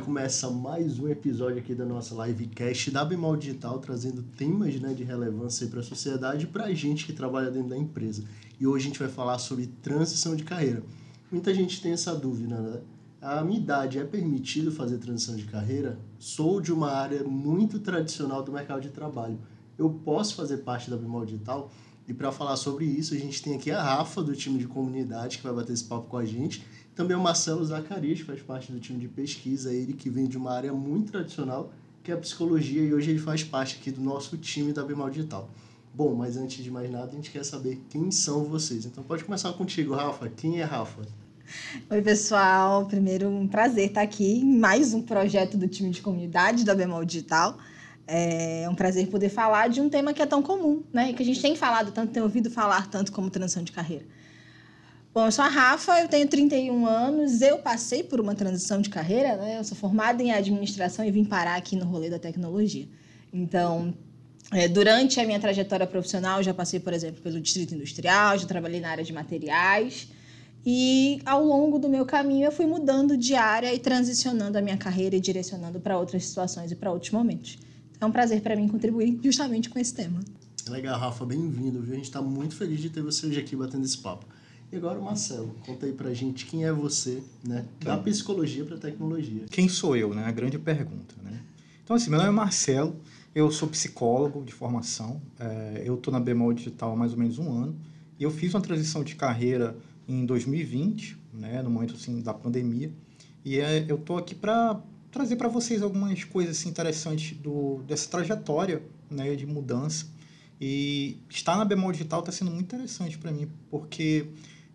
começa mais um episódio aqui da nossa livecast da Bemol Digital, trazendo temas né, de relevância para a sociedade e para a gente que trabalha dentro da empresa. E hoje a gente vai falar sobre transição de carreira. Muita gente tem essa dúvida, né? A minha idade é permitido fazer transição de carreira? Sou de uma área muito tradicional do mercado de trabalho. Eu posso fazer parte da Bemol Digital? E para falar sobre isso, a gente tem aqui a Rafa, do time de comunidade, que vai bater esse papo com a gente também o Marcelo Zacarias faz parte do time de pesquisa, ele que vem de uma área muito tradicional, que é a psicologia, e hoje ele faz parte aqui do nosso time da Bimal Digital. Bom, mas antes de mais nada, a gente quer saber quem são vocês. Então pode começar contigo, Rafa. Quem é Rafa? Oi, pessoal. Primeiro, um prazer estar aqui em mais um projeto do time de comunidade da Bemol Digital. É um prazer poder falar de um tema que é tão comum, né? Que a gente tem falado tanto, tem ouvido falar tanto como transição de carreira. Bom, eu sou a Rafa, eu tenho 31 anos, eu passei por uma transição de carreira, né? Eu sou formada em administração e vim parar aqui no rolê da tecnologia. Então, é, durante a minha trajetória profissional, já passei, por exemplo, pelo Distrito Industrial, já trabalhei na área de materiais. E ao longo do meu caminho, eu fui mudando de área e transicionando a minha carreira e direcionando para outras situações e para outros momentos. Então, é um prazer para mim contribuir justamente com esse tema. Legal, Rafa, bem-vindo. A gente está muito feliz de ter você hoje aqui batendo esse papo. E agora, Marcelo, conta aí pra gente quem é você, né? Da psicologia para tecnologia. Quem sou eu, né? A grande pergunta, né? Então, assim, meu nome é Marcelo, eu sou psicólogo de formação, é, eu estou na Bemol Digital há mais ou menos um ano, e eu fiz uma transição de carreira em 2020, né? No momento, assim, da pandemia, e é, eu estou aqui para trazer para vocês algumas coisas assim, interessantes do, dessa trajetória, né? De mudança. E estar na Bemol Digital está sendo muito interessante para mim, porque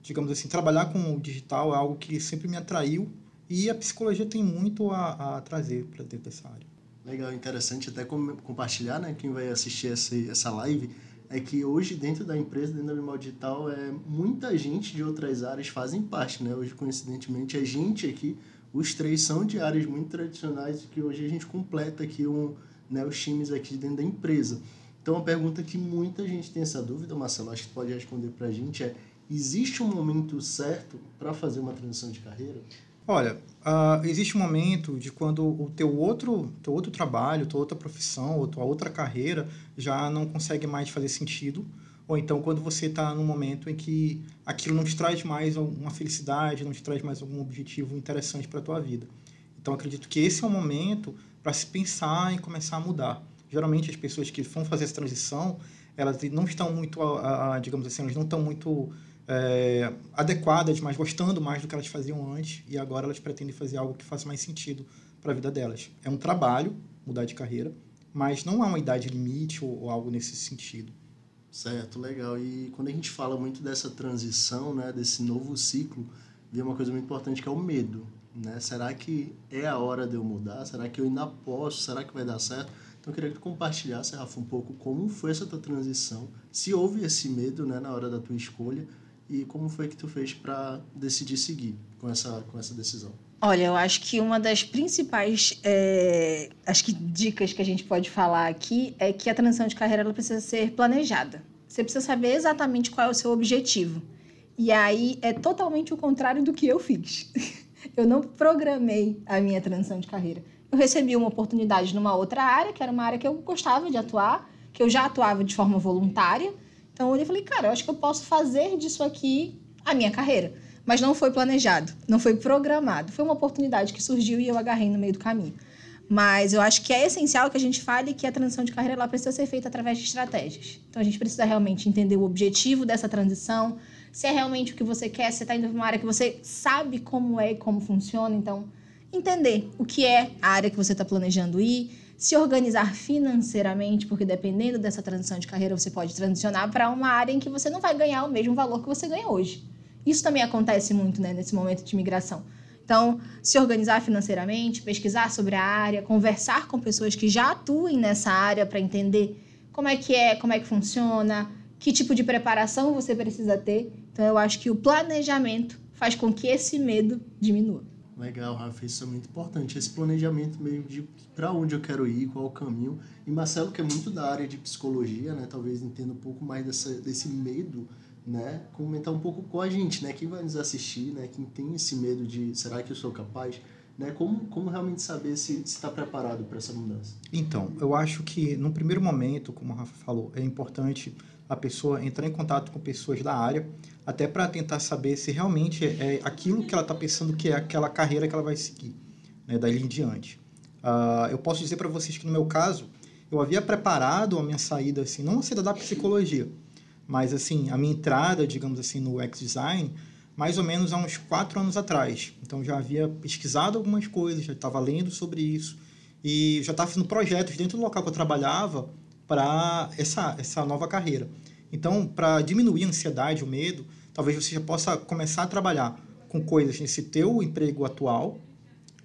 digamos assim, trabalhar com o digital é algo que sempre me atraiu e a psicologia tem muito a, a trazer para dentro dessa área. Legal, interessante até compartilhar, né, quem vai assistir essa, essa live, é que hoje dentro da empresa, dentro da Animal Digital, é, muita gente de outras áreas fazem parte, né? Hoje, coincidentemente, a gente aqui, os três são de áreas muito tradicionais que hoje a gente completa aqui um, né, os times aqui dentro da empresa. Então, a pergunta que muita gente tem essa dúvida, Marcelo, acho que pode responder para a gente é existe um momento certo para fazer uma transição de carreira? Olha, uh, existe um momento de quando o teu outro, teu outro trabalho, tua outra profissão, ou tua outra carreira já não consegue mais fazer sentido, ou então quando você está num momento em que aquilo não te traz mais uma felicidade, não te traz mais algum objetivo interessante para a tua vida. Então acredito que esse é o momento para se pensar em começar a mudar. Geralmente as pessoas que vão fazer essa transição, elas não estão muito, digamos assim, elas não estão muito é, adequadas, mas gostando mais do que elas faziam antes, e agora elas pretendem fazer algo que faça mais sentido para a vida delas. É um trabalho mudar de carreira, mas não há uma idade limite ou, ou, algo nesse sentido. Certo, legal. E quando a gente fala muito dessa transição, né, desse novo ciclo, vem uma coisa muito importante que é o medo. Né? Será que é a hora de eu mudar? Será que eu ainda posso? Será que vai dar certo? Então eu queria que tu compartilhasse, Rafa, um pouco como foi essa tua transição, se houve esse medo né, na hora da tua escolha e como foi que tu fez para decidir seguir com essa, com essa decisão? Olha, eu acho que uma das principais é, acho que dicas que a gente pode falar aqui é que a transição de carreira ela precisa ser planejada. Você precisa saber exatamente qual é o seu objetivo. E aí é totalmente o contrário do que eu fiz. eu não programei a minha transição de carreira. Eu recebi uma oportunidade numa outra área, que era uma área que eu gostava de atuar, que eu já atuava de forma voluntária então eu olhei e falei, cara, eu acho que eu posso fazer disso aqui a minha carreira. Mas não foi planejado, não foi programado. Foi uma oportunidade que surgiu e eu agarrei no meio do caminho. Mas eu acho que é essencial que a gente fale que a transição de carreira ela precisa ser feita através de estratégias. Então a gente precisa realmente entender o objetivo dessa transição, se é realmente o que você quer, se você está indo para uma área que você sabe como é e como funciona. Então, entender o que é a área que você está planejando ir, se organizar financeiramente, porque dependendo dessa transição de carreira, você pode transicionar para uma área em que você não vai ganhar o mesmo valor que você ganha hoje. Isso também acontece muito né, nesse momento de migração. Então, se organizar financeiramente, pesquisar sobre a área, conversar com pessoas que já atuem nessa área para entender como é que é, como é que funciona, que tipo de preparação você precisa ter. Então, eu acho que o planejamento faz com que esse medo diminua. Legal, Rafa, isso é muito importante. Esse planejamento meio de para onde eu quero ir, qual o caminho. E Marcelo, que é muito da área de psicologia, né? Talvez entenda um pouco mais dessa, desse medo, né? Comentar um pouco com a gente, né? Quem vai nos assistir, né? Quem tem esse medo de será que eu sou capaz? Né? Como, como realmente saber se está preparado para essa mudança? Então, eu acho que no primeiro momento, como a Rafa falou, é importante a pessoa entrar em contato com pessoas da área, até para tentar saber se realmente é aquilo que ela está pensando que é aquela carreira que ela vai seguir, né, dali em diante. Uh, eu posso dizer para vocês que no meu caso, eu havia preparado a minha saída, assim, não a saída da psicologia, mas assim, a minha entrada, digamos assim, no X-Design, mais ou menos há uns quatro anos atrás. Então já havia pesquisado algumas coisas, já estava lendo sobre isso e já estava fazendo projetos dentro do local que eu trabalhava para essa, essa nova carreira. Então, para diminuir a ansiedade, o medo, talvez você já possa começar a trabalhar com coisas nesse teu emprego atual,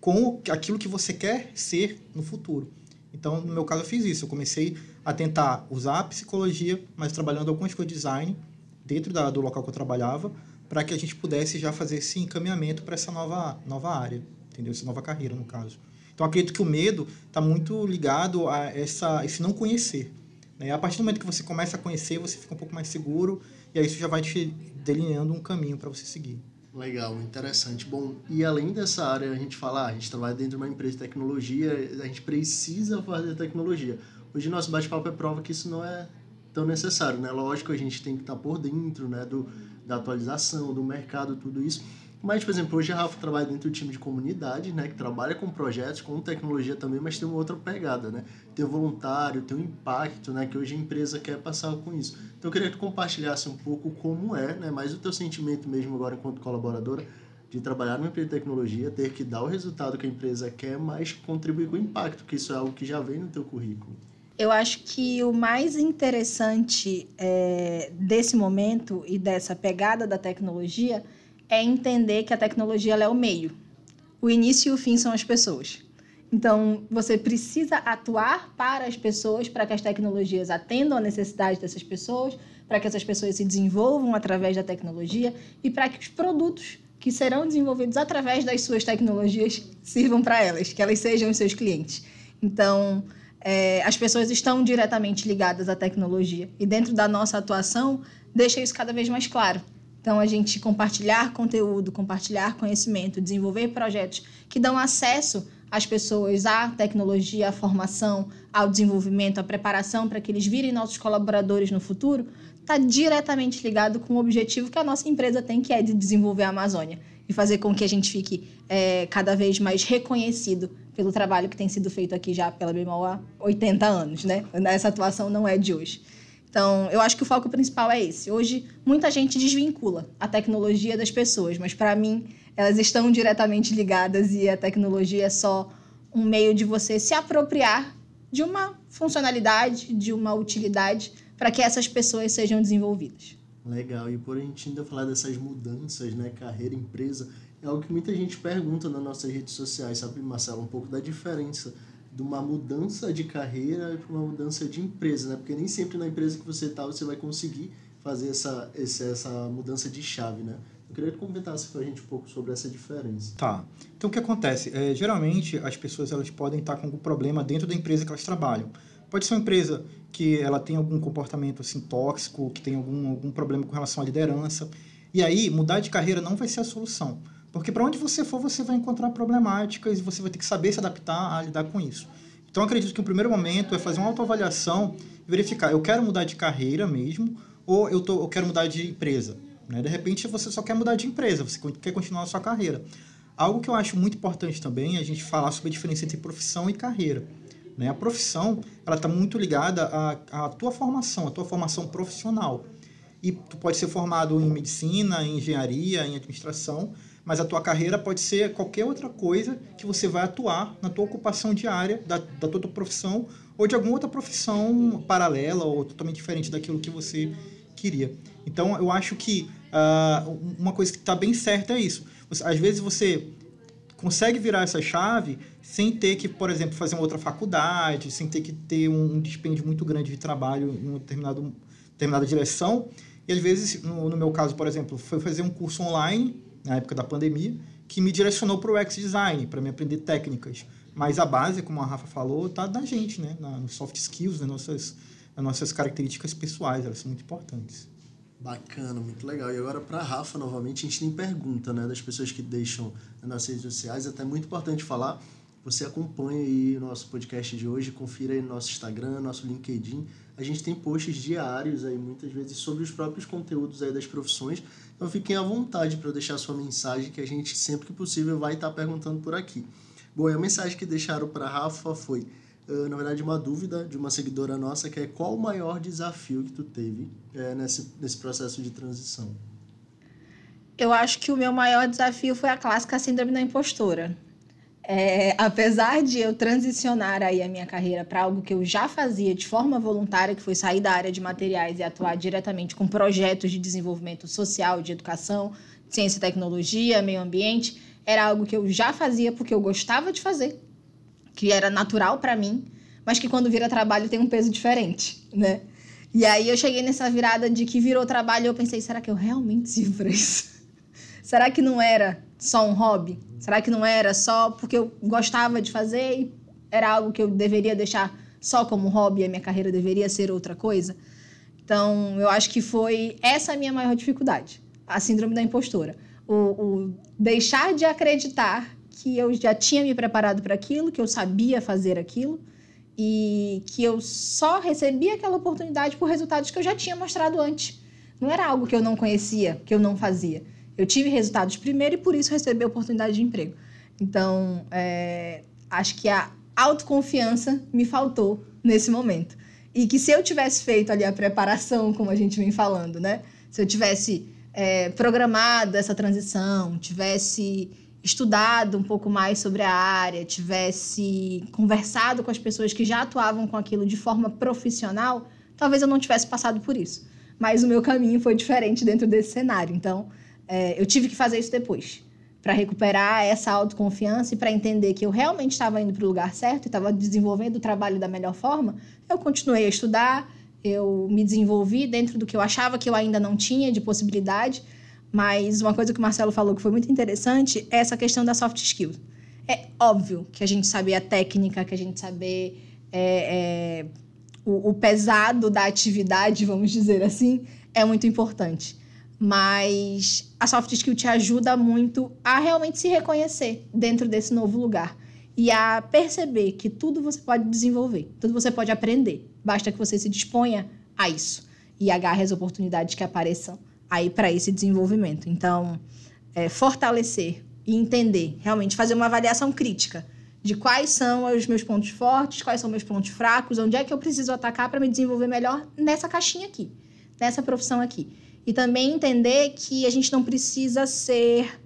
com aquilo que você quer ser no futuro. Então, no meu caso, eu fiz isso. Eu comecei a tentar usar a psicologia, mas trabalhando algumas coisas de design dentro da, do local que eu trabalhava, para que a gente pudesse já fazer esse encaminhamento para essa nova, nova área, entendeu? Essa nova carreira, no caso. Então, acredito que o medo está muito ligado a essa, esse não conhecer. Né? A partir do momento que você começa a conhecer, você fica um pouco mais seguro e aí isso já vai te delineando um caminho para você seguir. Legal, interessante. Bom, e além dessa área, a gente fala, ah, a gente trabalha dentro de uma empresa de tecnologia, a gente precisa fazer tecnologia. Hoje nosso bate-papo é prova que isso não é tão necessário, né? Lógico, a gente tem que estar por dentro, né, do, da atualização, do mercado, tudo isso. Mas, por exemplo, hoje a Rafa trabalha dentro do time de comunidade, né, que trabalha com projetos, com tecnologia também, mas tem uma outra pegada, né? Tem o voluntário, tem o impacto, né, que hoje a empresa quer passar com isso. Então, eu queria que tu compartilhasse um pouco como é, né, mais o teu sentimento mesmo agora enquanto colaboradora, de trabalhar numa empresa de tecnologia, ter que dar o resultado que a empresa quer, mas contribuir com o impacto, que isso é algo que já vem no teu currículo. Eu acho que o mais interessante é, desse momento e dessa pegada da tecnologia é entender que a tecnologia é o meio. O início e o fim são as pessoas. Então, você precisa atuar para as pessoas, para que as tecnologias atendam a necessidade dessas pessoas, para que essas pessoas se desenvolvam através da tecnologia e para que os produtos que serão desenvolvidos através das suas tecnologias sirvam para elas, que elas sejam os seus clientes. Então, é, as pessoas estão diretamente ligadas à tecnologia e dentro da nossa atuação deixa isso cada vez mais claro. Então, a gente compartilhar conteúdo, compartilhar conhecimento, desenvolver projetos que dão acesso às pessoas à tecnologia, à formação, ao desenvolvimento, à preparação para que eles virem nossos colaboradores no futuro, está diretamente ligado com o objetivo que a nossa empresa tem, que é de desenvolver a Amazônia e fazer com que a gente fique é, cada vez mais reconhecido pelo trabalho que tem sido feito aqui já pela Bemol há 80 anos, né? Essa atuação não é de hoje. Então, eu acho que o foco principal é esse. Hoje, muita gente desvincula a tecnologia das pessoas, mas para mim, elas estão diretamente ligadas e a tecnologia é só um meio de você se apropriar de uma funcionalidade, de uma utilidade para que essas pessoas sejam desenvolvidas. Legal. E por a gente ainda falar dessas mudanças, né, carreira, empresa, é algo que muita gente pergunta nas nossas redes sociais, sabe, Marcelo, um pouco da diferença de uma mudança de carreira para uma mudança de empresa, né? Porque nem sempre na empresa que você está você vai conseguir fazer essa, essa mudança de chave, né? Eu queria que comentasse para a gente um pouco sobre essa diferença. Tá. Então, o que acontece? É, geralmente, as pessoas elas podem estar com algum problema dentro da empresa que elas trabalham. Pode ser uma empresa que ela tem algum comportamento assim tóxico, que tem algum, algum problema com relação à liderança. E aí, mudar de carreira não vai ser a solução. Porque para onde você for, você vai encontrar problemáticas e você vai ter que saber se adaptar a lidar com isso. Então, acredito que o primeiro momento é fazer uma autoavaliação e verificar, eu quero mudar de carreira mesmo ou eu, tô, eu quero mudar de empresa. Né? De repente, você só quer mudar de empresa, você quer continuar a sua carreira. Algo que eu acho muito importante também é a gente falar sobre a diferença entre profissão e carreira. Né? A profissão ela está muito ligada à, à tua formação, à tua formação profissional. E tu pode ser formado em medicina, em engenharia, em administração, mas a tua carreira pode ser qualquer outra coisa que você vai atuar na tua ocupação diária, da, da tua profissão, ou de alguma outra profissão paralela ou totalmente diferente daquilo que você queria. Então, eu acho que uh, uma coisa que está bem certa é isso. Você, às vezes você consegue virar essa chave sem ter que, por exemplo, fazer uma outra faculdade, sem ter que ter um, um dispêndio muito grande de trabalho em uma determinado, determinada direção. E às vezes, no, no meu caso, por exemplo, foi fazer um curso online na época da pandemia, que me direcionou para o UX Design, para me aprender técnicas. Mas a base, como a Rafa falou, está da gente, né? Na, nos soft skills, nas nossas, nas nossas características pessoais, elas são muito importantes. Bacana, muito legal. E agora para Rafa, novamente, a gente tem pergunta, né, das pessoas que deixam nas redes sociais, até muito importante falar. Você acompanha aí o nosso podcast de hoje, confira aí no nosso Instagram, nosso LinkedIn. A gente tem posts diários aí, muitas vezes, sobre os próprios conteúdos aí das profissões. Então fiquem à vontade para deixar sua mensagem, que a gente, sempre que possível, vai estar perguntando por aqui. Bom, e a mensagem que deixaram para Rafa foi uh, na verdade, uma dúvida de uma seguidora nossa, que é qual o maior desafio que tu teve uh, nesse, nesse processo de transição? Eu acho que o meu maior desafio foi a clássica síndrome da impostora. É, apesar de eu transicionar aí a minha carreira para algo que eu já fazia de forma voluntária, que foi sair da área de materiais e atuar diretamente com projetos de desenvolvimento social, de educação, ciência e tecnologia, meio ambiente, era algo que eu já fazia porque eu gostava de fazer que era natural para mim, mas que quando vira trabalho tem um peso diferente, né? E aí eu cheguei nessa virada de que virou trabalho e eu pensei, será que eu realmente sirvo para isso? será que não era só um hobby? Será que não era só porque eu gostava de fazer e era algo que eu deveria deixar só como hobby e a minha carreira deveria ser outra coisa? Então, eu acho que foi essa a minha maior dificuldade, a síndrome da impostora. O, o deixar de acreditar que eu já tinha me preparado para aquilo, que eu sabia fazer aquilo e que eu só recebia aquela oportunidade por resultados que eu já tinha mostrado antes. Não era algo que eu não conhecia, que eu não fazia. Eu tive resultados primeiro e por isso recebi a oportunidade de emprego. Então, é, acho que a autoconfiança me faltou nesse momento. E que se eu tivesse feito ali a preparação, como a gente vem falando, né? Se eu tivesse é, programado essa transição, tivesse estudado um pouco mais sobre a área, tivesse conversado com as pessoas que já atuavam com aquilo de forma profissional, talvez eu não tivesse passado por isso. Mas o meu caminho foi diferente dentro desse cenário. Então, é, eu tive que fazer isso depois para recuperar essa autoconfiança e para entender que eu realmente estava indo para o lugar certo e estava desenvolvendo o trabalho da melhor forma, eu continuei a estudar, eu me desenvolvi dentro do que eu achava que eu ainda não tinha de possibilidade mas uma coisa que o Marcelo falou que foi muito interessante é essa questão da soft skills. É óbvio que a gente saber a técnica, que a gente saber é, é, o, o pesado da atividade, vamos dizer assim, é muito importante. Mas a soft skill te ajuda muito a realmente se reconhecer dentro desse novo lugar e a perceber que tudo você pode desenvolver, tudo você pode aprender. Basta que você se disponha a isso e agarre as oportunidades que apareçam aí para esse desenvolvimento. Então, é, fortalecer e entender, realmente fazer uma avaliação crítica de quais são os meus pontos fortes, quais são meus pontos fracos, onde é que eu preciso atacar para me desenvolver melhor nessa caixinha aqui, nessa profissão aqui. E também entender que a gente não precisa ser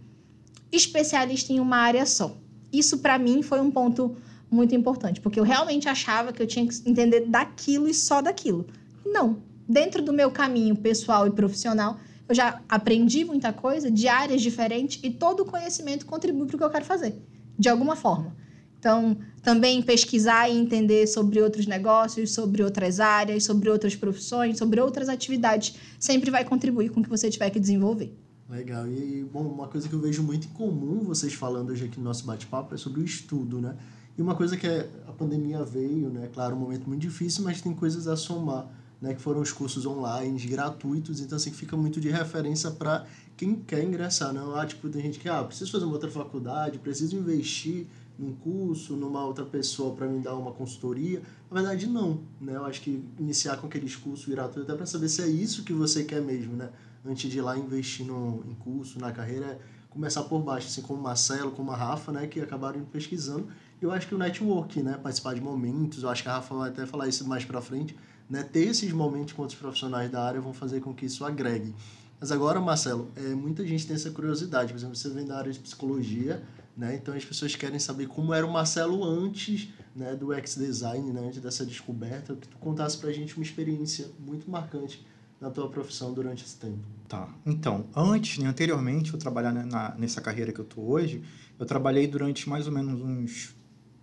especialista em uma área só. Isso para mim foi um ponto muito importante, porque eu realmente achava que eu tinha que entender daquilo e só daquilo. Não, dentro do meu caminho pessoal e profissional, eu já aprendi muita coisa de áreas diferentes e todo o conhecimento contribui para o que eu quero fazer, de alguma forma. Então, também pesquisar e entender sobre outros negócios, sobre outras áreas, sobre outras profissões, sobre outras atividades, sempre vai contribuir com o que você tiver que desenvolver. Legal. E, bom, uma coisa que eu vejo muito em comum vocês falando hoje aqui no nosso bate-papo é sobre o estudo, né? E uma coisa que é, a pandemia veio, né? Claro, um momento muito difícil, mas tem coisas a somar né, que foram os cursos online gratuitos, então assim fica muito de referência para quem quer ingressar, não ah, tipo, tem gente que ah, preciso fazer uma outra faculdade, preciso investir num curso, numa outra pessoa para me dar uma consultoria. Na verdade não, né? Eu acho que iniciar com aqueles cursos gratuitos até para saber se é isso que você quer mesmo, né? Antes de ir lá investir no, em curso, na carreira, é começar por baixo, assim como o Marcelo, como a Rafa, né, que acabaram pesquisando. Eu acho que o network, né, participar de momentos, eu acho que a Rafa vai até falar isso mais para frente, né, ter esses momentos com outros profissionais da área vão fazer com que isso agregue. Mas agora, Marcelo, é, muita gente tem essa curiosidade. Por exemplo, você vem da área de psicologia, né? Então as pessoas querem saber como era o Marcelo antes né, do X-Design, né, antes dessa descoberta. Que tu contasse pra gente uma experiência muito marcante na tua profissão durante esse tempo. Tá. Então, antes, né, anteriormente, eu trabalhar na, nessa carreira que eu tô hoje, eu trabalhei durante mais ou menos uns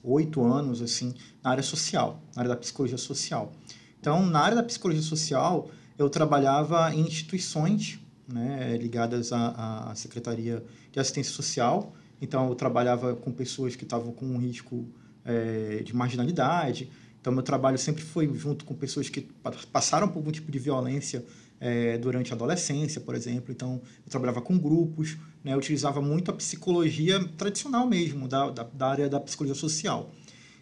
oito anos, assim, na área social, na área da psicologia social. Então, na área da psicologia social, eu trabalhava em instituições né, ligadas à, à Secretaria de Assistência Social. Então, eu trabalhava com pessoas que estavam com um risco é, de marginalidade. Então, meu trabalho sempre foi junto com pessoas que passaram por algum tipo de violência é, durante a adolescência, por exemplo. Então, eu trabalhava com grupos, né, eu utilizava muito a psicologia tradicional mesmo, da, da, da área da psicologia social.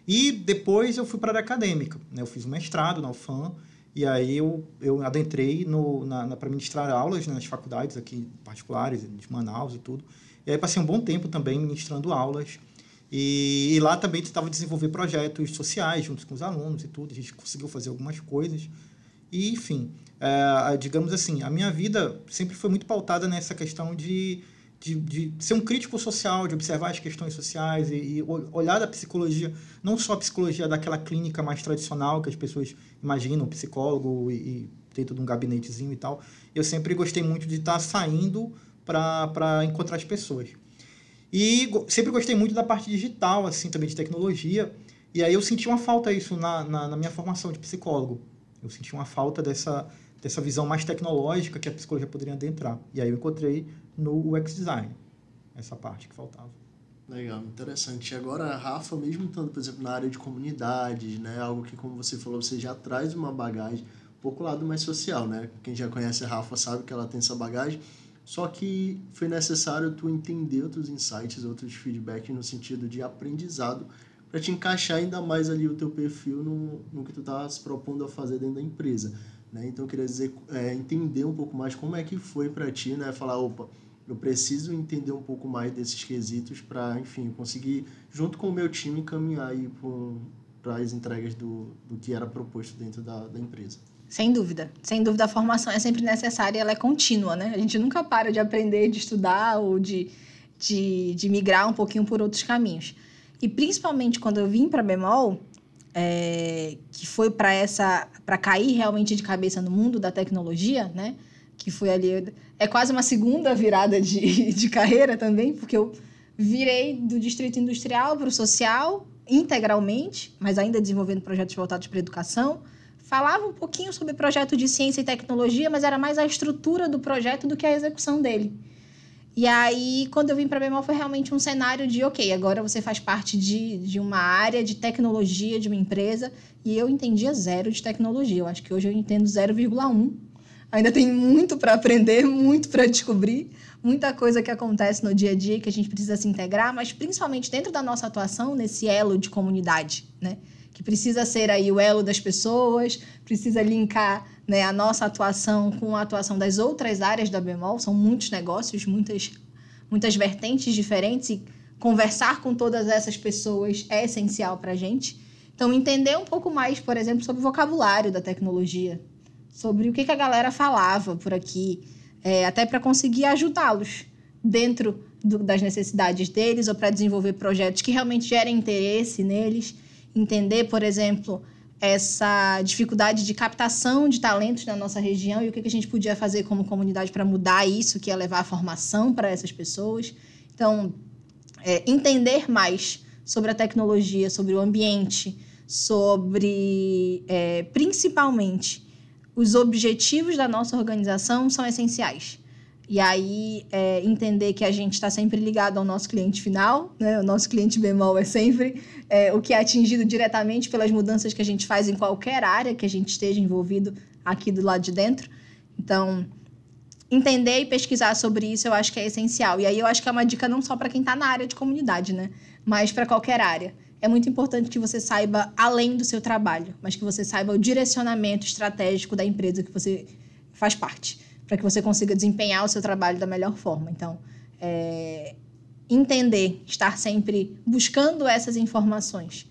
E depois eu fui para a área acadêmica. Né, eu fiz um mestrado na UFAM, e aí eu, eu adentrei na, na para ministrar aulas né, nas faculdades aqui particulares, de Manaus e tudo. E aí passei um bom tempo também ministrando aulas. E, e lá também tentava desenvolver projetos sociais junto com os alunos e tudo. A gente conseguiu fazer algumas coisas. E, enfim, é, digamos assim, a minha vida sempre foi muito pautada nessa questão de, de, de, ser um crítico social, de observar as questões sociais e, e, olhar da psicologia, não só a psicologia daquela clínica mais tradicional que as pessoas imaginam, psicólogo e, e dentro de um gabinetezinho e tal. Eu sempre gostei muito de estar saindo para encontrar as pessoas. E sempre gostei muito da parte digital, assim, também de tecnologia. E aí eu senti uma falta isso na, na, na minha formação de psicólogo. Eu senti uma falta dessa, dessa visão mais tecnológica que a psicologia poderia adentrar. E aí eu encontrei no UX Design essa parte que faltava. Legal, interessante. E agora, Rafa, mesmo estando, por exemplo, na área de comunidades, né, algo que, como você falou, você já traz uma bagagem, um pouco lado mais social, né? Quem já conhece a Rafa sabe que ela tem essa bagagem. Só que foi necessário tu entender outros insights, outros feedbacks no sentido de aprendizado para te encaixar ainda mais ali o teu perfil no, no que tu tá se propondo a fazer dentro da empresa. Né? Então, eu queria dizer, é, entender um pouco mais como é que foi para ti, né? Falar, opa, eu preciso entender um pouco mais desses quesitos para, enfim, conseguir, junto com o meu time, caminhar aí para as entregas do, do que era proposto dentro da, da empresa. Sem dúvida. Sem dúvida, a formação é sempre necessária ela é contínua, né? A gente nunca para de aprender, de estudar ou de, de, de migrar um pouquinho por outros caminhos. E principalmente quando eu vim para Bemol, é, que foi para essa para cair realmente de cabeça no mundo da tecnologia, né? Que foi ali é quase uma segunda virada de, de carreira também, porque eu virei do distrito industrial para o social integralmente, mas ainda desenvolvendo projetos voltados para educação. Falava um pouquinho sobre projeto de ciência e tecnologia, mas era mais a estrutura do projeto do que a execução dele. E aí, quando eu vim para Bemol, foi realmente um cenário de, ok, agora você faz parte de, de uma área de tecnologia de uma empresa, e eu entendia zero de tecnologia. Eu acho que hoje eu entendo 0,1. Ainda tem muito para aprender, muito para descobrir, muita coisa que acontece no dia a dia que a gente precisa se integrar, mas principalmente dentro da nossa atuação nesse elo de comunidade, né? Que precisa ser aí o elo das pessoas, precisa linkar né, a nossa atuação com a atuação das outras áreas da Bemol, são muitos negócios, muitas, muitas vertentes diferentes, e conversar com todas essas pessoas é essencial para a gente. Então, entender um pouco mais, por exemplo, sobre o vocabulário da tecnologia, sobre o que, que a galera falava por aqui, é, até para conseguir ajudá-los dentro do, das necessidades deles ou para desenvolver projetos que realmente gerem interesse neles. Entender, por exemplo, essa dificuldade de captação de talentos na nossa região e o que a gente podia fazer como comunidade para mudar isso, que é levar a formação para essas pessoas. Então, é, entender mais sobre a tecnologia, sobre o ambiente, sobre, é, principalmente, os objetivos da nossa organização são essenciais. E aí, é, entender que a gente está sempre ligado ao nosso cliente final, né? O nosso cliente bemol é sempre é, o que é atingido diretamente pelas mudanças que a gente faz em qualquer área que a gente esteja envolvido aqui do lado de dentro. Então, entender e pesquisar sobre isso eu acho que é essencial. E aí eu acho que é uma dica não só para quem está na área de comunidade, né? Mas para qualquer área. É muito importante que você saiba além do seu trabalho, mas que você saiba o direcionamento estratégico da empresa que você faz parte para que você consiga desempenhar o seu trabalho da melhor forma. Então, é, entender, estar sempre buscando essas informações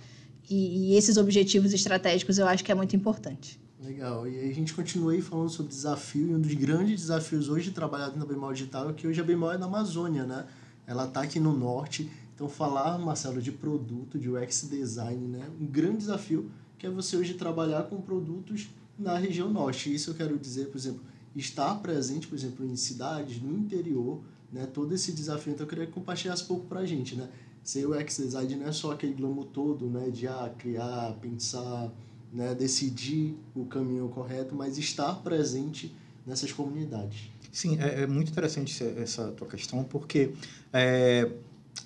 e, e, esses objetivos estratégicos, eu acho que é muito importante. Legal. E aí a gente continua aí falando sobre desafio, e um dos grandes desafios hoje de trabalhar na Bemol Digital é que hoje a Bemol é na Amazônia, né? Ela está aqui no norte. Então, falar, Marcelo, de produto, de UX design, né? Um grande desafio que é você hoje trabalhar com produtos na região norte. Isso eu quero dizer, por exemplo, estar presente, por exemplo, em cidades, no interior, né? Todo esse desafio. Então, eu queria que compartilhasse um pouco para a gente, né? Ser UX design não é só aquele glamour todo, né? De ah, criar, pensar, né? decidir o caminho correto, mas estar presente nessas comunidades. Sim, é, é muito interessante essa tua questão, porque é,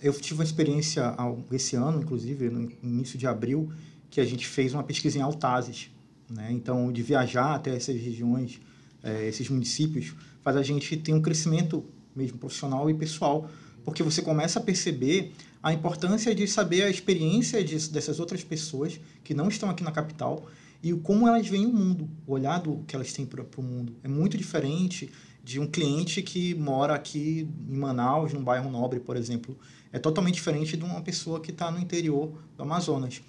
eu tive uma experiência esse ano, inclusive, no início de abril, que a gente fez uma pesquisa em Altazes. Né? Então, de viajar até essas regiões é, esses municípios, faz a gente ter um crescimento mesmo profissional e pessoal, porque você começa a perceber a importância de saber a experiência de, dessas outras pessoas que não estão aqui na capital e como elas veem o mundo, o olhar do, que elas têm para o mundo. É muito diferente de um cliente que mora aqui em Manaus, num bairro nobre, por exemplo. É totalmente diferente de uma pessoa que está no interior do Amazonas.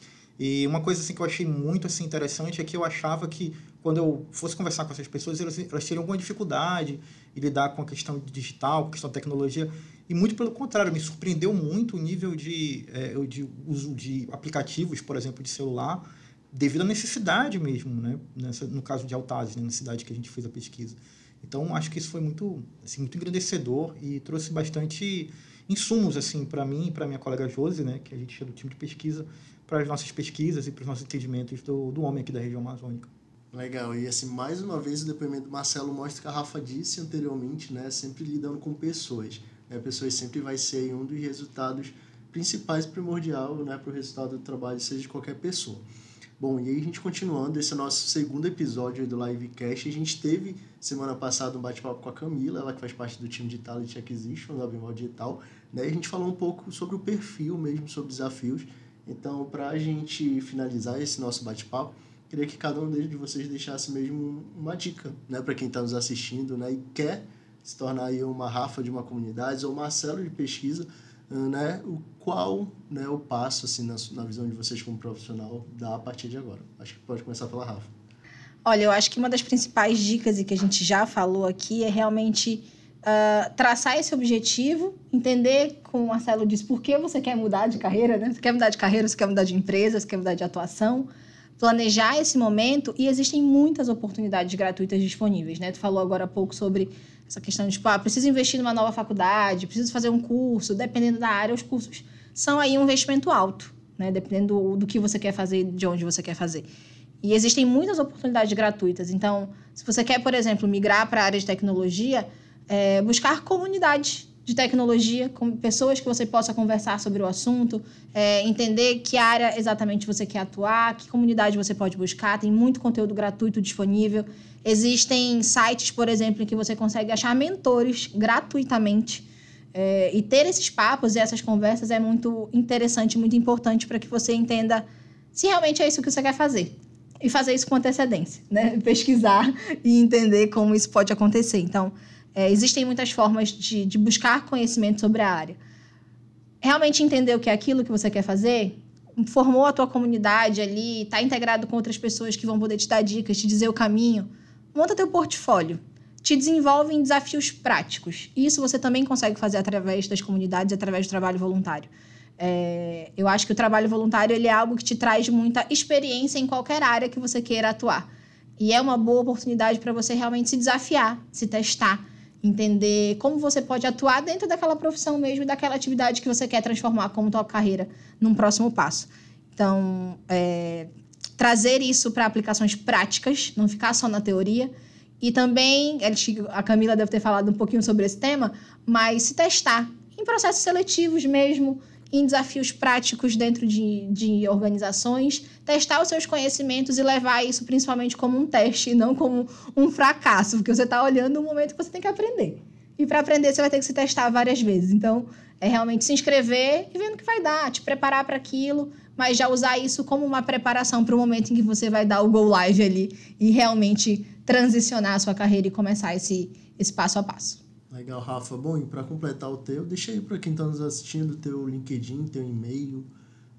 E uma coisa assim que eu achei muito assim interessante é que eu achava que quando eu fosse conversar com essas pessoas, elas, elas teriam alguma dificuldade em lidar com a questão digital, com a questão da tecnologia. E muito pelo contrário, me surpreendeu muito o nível de, é, de uso de aplicativos, por exemplo, de celular, devido à necessidade mesmo, né? Nessa, no caso de Altazes, né? na cidade que a gente fez a pesquisa. Então, acho que isso foi muito, assim, muito engrandecedor e trouxe bastante insumos assim para mim e para minha colega Josi, né, que a gente é do time de pesquisa, para as nossas pesquisas e para os nossos entendimentos do, do homem aqui da região amazônica. Legal, e assim, mais uma vez o depoimento do Marcelo mostra que a Rafa disse anteriormente, né, sempre lidando com pessoas. Né, pessoas sempre vai ser um dos resultados principais, primordial, né, para o resultado do trabalho, seja de qualquer pessoa. Bom, e aí a gente continuando, esse é o nosso segundo episódio do Livecast, a gente teve semana passada um bate-papo com a Camila, ela que faz parte do time de Talent Acquisition da Bimal Digital, né, e a gente falou um pouco sobre o perfil mesmo, sobre desafios. Então, para a gente finalizar esse nosso bate-papo, queria que cada um de vocês deixasse mesmo uma dica, né, para quem está nos assistindo, né, e quer se tornar aí uma Rafa de uma comunidade ou uma célula de pesquisa, né, o qual né, o passo, assim, na, na visão de vocês como profissional, dá a partir de agora? Acho que pode começar pela Rafa. Olha, eu acho que uma das principais dicas e que a gente já falou aqui é realmente uh, traçar esse objetivo, entender, como o Marcelo disse, por que você quer mudar de carreira, né? Você quer mudar de carreira, você quer mudar de empresa, você quer mudar de atuação, planejar esse momento e existem muitas oportunidades gratuitas disponíveis, né? Tu falou agora há pouco sobre essa questão de, tipo, ah, preciso investir numa nova faculdade, preciso fazer um curso, dependendo da área, os cursos são aí um investimento alto, né? Dependendo do, do que você quer fazer, de onde você quer fazer. E existem muitas oportunidades gratuitas. Então, se você quer, por exemplo, migrar para a área de tecnologia, é, buscar comunidades de tecnologia, com pessoas que você possa conversar sobre o assunto, é, entender que área exatamente você quer atuar, que comunidade você pode buscar. Tem muito conteúdo gratuito disponível. Existem sites, por exemplo, em que você consegue achar mentores gratuitamente. É, e ter esses papos e essas conversas é muito interessante, muito importante para que você entenda se realmente é isso que você quer fazer. E fazer isso com antecedência, né? Pesquisar e entender como isso pode acontecer. Então, é, existem muitas formas de, de buscar conhecimento sobre a área. Realmente entender o que é aquilo que você quer fazer, formou a tua comunidade ali, está integrado com outras pessoas que vão poder te dar dicas, te dizer o caminho, monta teu portfólio. Te desenvolve em desafios práticos. Isso você também consegue fazer através das comunidades, através do trabalho voluntário. É, eu acho que o trabalho voluntário ele é algo que te traz muita experiência em qualquer área que você queira atuar. E é uma boa oportunidade para você realmente se desafiar, se testar, entender como você pode atuar dentro daquela profissão mesmo, daquela atividade que você quer transformar como tua carreira num próximo passo. Então, é, trazer isso para aplicações práticas, não ficar só na teoria. E também, a Camila deve ter falado um pouquinho sobre esse tema, mas se testar em processos seletivos mesmo, em desafios práticos dentro de, de organizações, testar os seus conhecimentos e levar isso principalmente como um teste e não como um fracasso, porque você está olhando o momento que você tem que aprender. E para aprender, você vai ter que se testar várias vezes. Então, é realmente se inscrever e vendo o que vai dar, te preparar para aquilo, mas já usar isso como uma preparação para o momento em que você vai dar o go live ali e realmente transicionar a sua carreira e começar esse, esse passo a passo. Legal, Rafa. Bom, e para completar o teu, deixa aí para quem está nos assistindo teu LinkedIn, teu e-mail,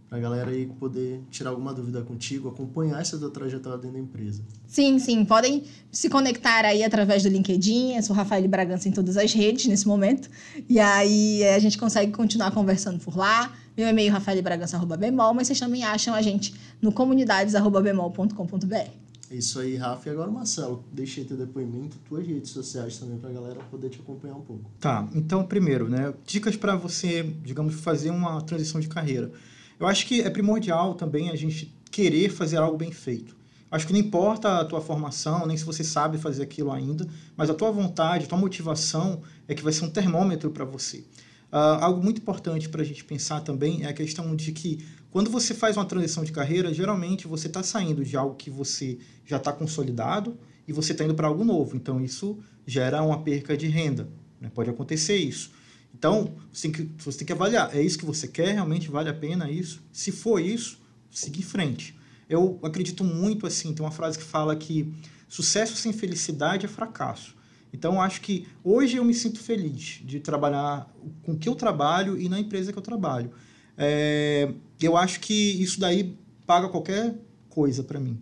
para a galera aí poder tirar alguma dúvida contigo, acompanhar essa tua trajetória dentro da empresa. Sim, sim. Podem se conectar aí através do LinkedIn. Eu sou Rafael Bragança em todas as redes nesse momento. E aí a gente consegue continuar conversando por lá. Meu e-mail é rafaelbragança.bemol, mas vocês também acham a gente no comunidades.bemol.com.br. É isso aí, Rafa. E agora, Marcelo, deixei teu depoimento, tuas redes sociais também para a galera poder te acompanhar um pouco. Tá, então, primeiro, né, dicas para você, digamos, fazer uma transição de carreira. Eu acho que é primordial também a gente querer fazer algo bem feito. Acho que não importa a tua formação, nem se você sabe fazer aquilo ainda, mas a tua vontade, a tua motivação é que vai ser um termômetro para você. Uh, algo muito importante para a gente pensar também é a questão de que quando você faz uma transição de carreira, geralmente você está saindo de algo que você já está consolidado e você está indo para algo novo. Então, isso gera uma perca de renda. Né? Pode acontecer isso. Então, você tem, que, você tem que avaliar. É isso que você quer? Realmente vale a pena isso? Se for isso, siga em frente. Eu acredito muito assim, tem uma frase que fala que sucesso sem felicidade é fracasso. Então, acho que hoje eu me sinto feliz de trabalhar com o que eu trabalho e na empresa que eu trabalho. É, eu acho que isso daí paga qualquer coisa para mim.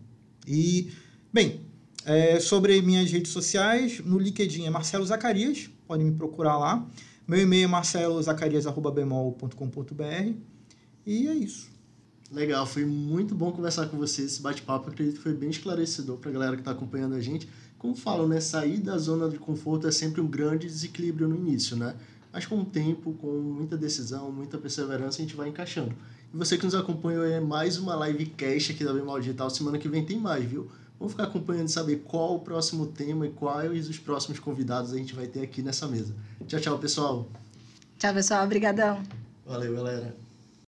E, bem, é, sobre minhas redes sociais, no LinkedIn é Marcelo Zacarias, pode me procurar lá. Meu e-mail é marcelozacarias.bemol.com.br e é isso. Legal, foi muito bom conversar com você. Esse bate-papo acredito que foi bem esclarecedor para a galera que está acompanhando a gente. Como falam, né? Sair da zona de conforto é sempre um grande desequilíbrio no início, né? Mas com o tempo, com muita decisão, muita perseverança, a gente vai encaixando. E você que nos acompanhou é mais uma livecast aqui da Bimal Digital. Semana que vem tem mais, viu? Vamos ficar acompanhando e saber qual o próximo tema e quais os próximos convidados a gente vai ter aqui nessa mesa. Tchau, tchau, pessoal. Tchau, pessoal. Obrigadão. Valeu, galera.